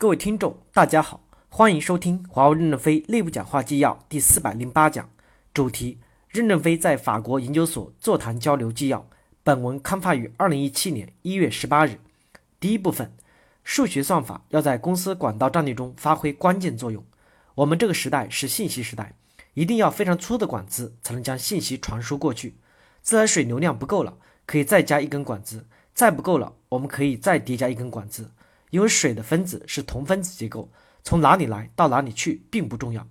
各位听众，大家好，欢迎收听华为任正非内部讲话纪要第四百零八讲，主题：任正非在法国研究所座谈交流纪要。本文刊发于二零一七年一月十八日。第一部分，数学算法要在公司管道战略中发挥关键作用。我们这个时代是信息时代，一定要非常粗的管子才能将信息传输过去。自来水流量不够了，可以再加一根管子；再不够了，我们可以再叠加一根管子。因为水的分子是同分子结构，从哪里来到哪里去并不重要，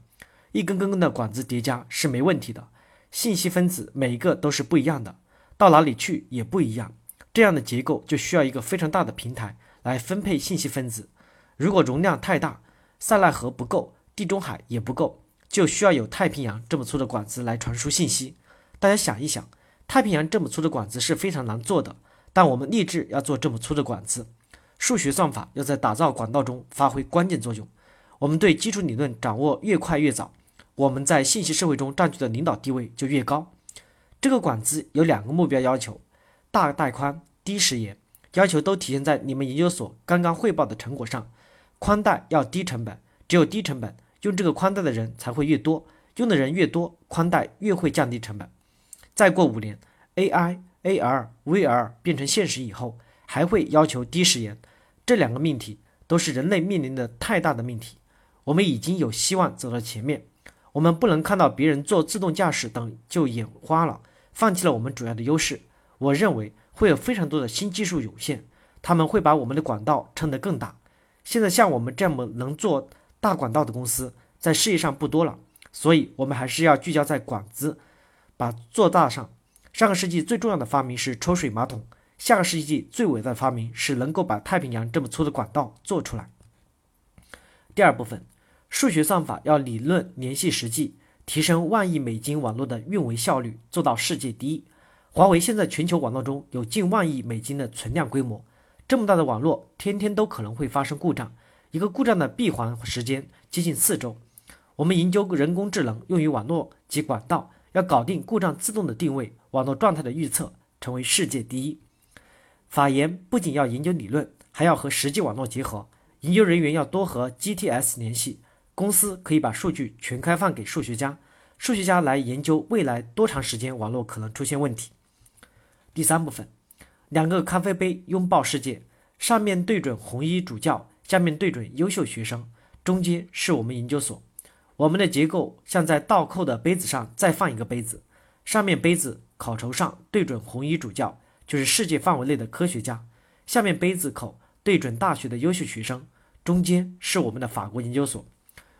一根根根的管子叠加是没问题的。信息分子每一个都是不一样的，到哪里去也不一样。这样的结构就需要一个非常大的平台来分配信息分子。如果容量太大，塞纳河不够，地中海也不够，就需要有太平洋这么粗的管子来传输信息。大家想一想，太平洋这么粗的管子是非常难做的，但我们立志要做这么粗的管子。数学算法要在打造管道中发挥关键作用。我们对基础理论掌握越快越早，我们在信息社会中占据的领导地位就越高。这个管子有两个目标要求：大带宽、低时延，要求都体现在你们研究所刚刚汇报的成果上。宽带要低成本，只有低成本，用这个宽带的人才会越多，用的人越多，宽带越会降低成本。再过五年，AI、AR、VR 变成现实以后，还会要求低时延。这两个命题都是人类面临的太大的命题，我们已经有希望走到前面。我们不能看到别人做自动驾驶等就眼花了，放弃了我们主要的优势。我认为会有非常多的新技术涌现，他们会把我们的管道撑得更大。现在像我们这么能做大管道的公司在世界上不多了，所以我们还是要聚焦在管子把做大上。上个世纪最重要的发明是抽水马桶。下个世纪最伟大的发明是能够把太平洋这么粗的管道做出来。第二部分，数学算法要理论联系实际，提升万亿美金网络的运维效率，做到世界第一。华为现在全球网络中有近万亿美金的存量规模，这么大的网络，天天都可能会发生故障，一个故障的闭环时间接近四周。我们研究人工智能用于网络及管道，要搞定故障自动的定位、网络状态的预测，成为世界第一。法研不仅要研究理论，还要和实际网络结合。研究人员要多和 GTS 联系。公司可以把数据全开放给数学家，数学家来研究未来多长时间网络可能出现问题。第三部分，两个咖啡杯拥抱世界，上面对准红衣主教，下面对准优秀学生，中间是我们研究所。我们的结构像在倒扣的杯子上再放一个杯子，上面杯子口头上对准红衣主教。就是世界范围内的科学家，下面杯子口对准大学的优秀学生，中间是我们的法国研究所。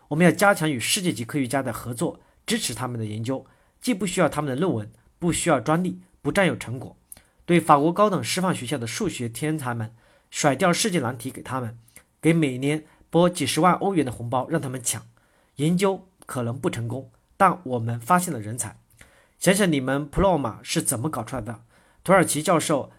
我们要加强与世界级科学家的合作，支持他们的研究，既不需要他们的论文，不需要专利，不占有成果。对法国高等师范学校的数学天才们，甩掉世界难题给他们，给每年拨几十万欧元的红包让他们抢。研究可能不成功，但我们发现了人才。想想你们 p l o m a 是怎么搞出来的？土耳其教授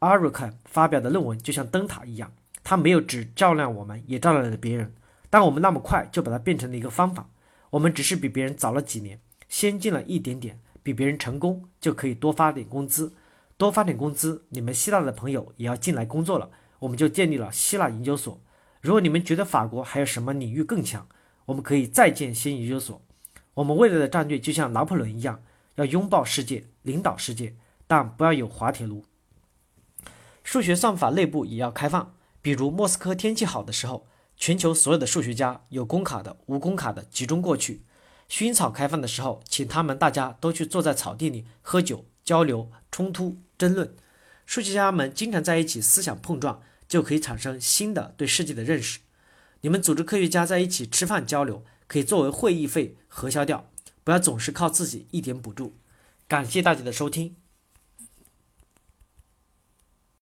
阿鲁坎发表的论文就像灯塔一样，他没有只照亮我们，也照亮了别人。但我们那么快就把它变成了一个方法，我们只是比别人早了几年，先进了一点点，比别人成功就可以多发点工资，多发点工资，你们希腊的朋友也要进来工作了，我们就建立了希腊研究所。如果你们觉得法国还有什么领域更强，我们可以再建新研究所。我们未来的战略就像拿破仑一样，要拥抱世界，领导世界。但不要有滑铁卢。数学算法内部也要开放，比如莫斯科天气好的时候，全球所有的数学家有工卡的、无工卡的集中过去。薰衣草开放的时候，请他们大家都去坐在草地里喝酒、交流、冲突、争论。数学家们经常在一起思想碰撞，就可以产生新的对世界的认识。你们组织科学家在一起吃饭交流，可以作为会议费核销掉，不要总是靠自己一点补助。感谢大家的收听。